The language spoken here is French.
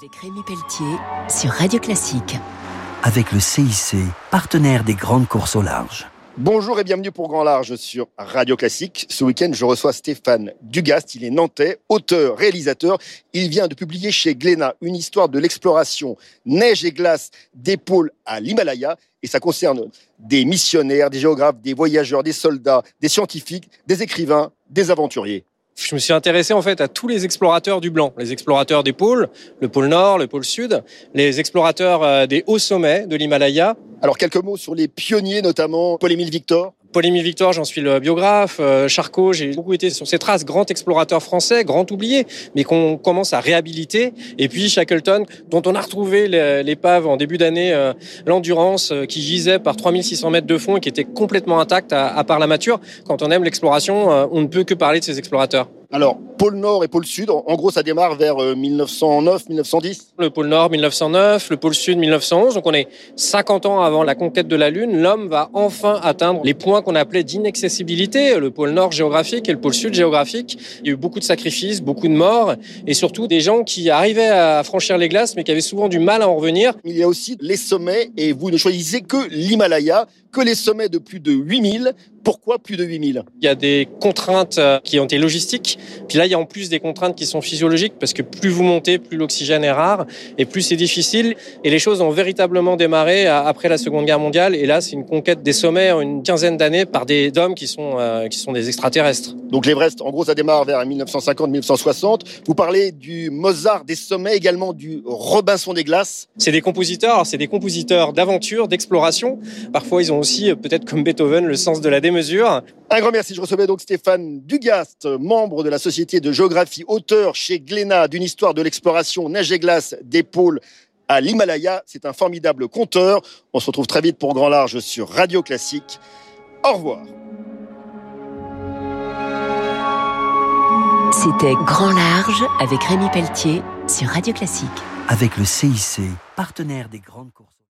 Avec Rémi Pelletier sur Radio Classique. Avec le CIC, partenaire des grandes courses au large. Bonjour et bienvenue pour Grand Large sur Radio Classique. Ce week-end, je reçois Stéphane Dugast. Il est nantais, auteur, réalisateur. Il vient de publier chez Glénat une histoire de l'exploration neige et glace des pôles à l'Himalaya. Et ça concerne des missionnaires, des géographes, des voyageurs, des soldats, des scientifiques, des écrivains, des aventuriers je me suis intéressé en fait à tous les explorateurs du blanc, les explorateurs des pôles, le pôle Nord, le pôle Sud, les explorateurs euh, des hauts sommets de l'Himalaya. Alors quelques mots sur les pionniers notamment, Paul-Émile Victor. Paul-Émile Victor, j'en suis le biographe. Euh, Charcot, j'ai beaucoup été sur ses traces. Grand explorateur français, grand oublié, mais qu'on commence à réhabiliter. Et puis Shackleton, dont on a retrouvé l'épave en début d'année, euh, l'Endurance, qui gisait par 3600 mètres de fond et qui était complètement intacte à, à part la mature. Quand on aime l'exploration, on ne peut que parler de ces explorateurs. Alors, pôle Nord et pôle Sud, en gros, ça démarre vers 1909-1910 euh, Le pôle Nord, 1909, le pôle Sud, 1911. Donc, on est 50 ans avant la conquête de la Lune. L'homme va enfin atteindre les points qu'on appelait d'inaccessibilité, le pôle Nord géographique et le pôle Sud géographique. Il y a eu beaucoup de sacrifices, beaucoup de morts, et surtout des gens qui arrivaient à franchir les glaces, mais qui avaient souvent du mal à en revenir. Il y a aussi les sommets, et vous ne choisissez que l'Himalaya, que les sommets de plus de 8000. Pourquoi plus de 8000 Il y a des contraintes euh, qui ont été logistiques. Puis là, il y a en plus des contraintes qui sont physiologiques parce que plus vous montez, plus l'oxygène est rare et plus c'est difficile. Et les choses ont véritablement démarré euh, après la Seconde Guerre mondiale. Et là, c'est une conquête des sommets en une quinzaine d'années par des hommes qui sont, euh, qui sont des extraterrestres. Donc l'Everest, en gros, ça démarre vers 1950-1960. Vous parlez du Mozart des sommets, également du Robinson des glaces. C'est des compositeurs, c'est des compositeurs d'aventure, d'exploration. Parfois, ils ont aussi, peut-être comme Beethoven, le sens de la démesure un grand merci. Je recevais donc Stéphane Dugast, membre de la Société de géographie, auteur chez Glénat d'une histoire de l'exploration neige et glace des pôles à l'Himalaya. C'est un formidable conteur. On se retrouve très vite pour Grand Large sur Radio Classique. Au revoir. C'était Grand Large avec Rémi Pelletier sur Radio Classique. Avec le CIC, partenaire des grandes courses.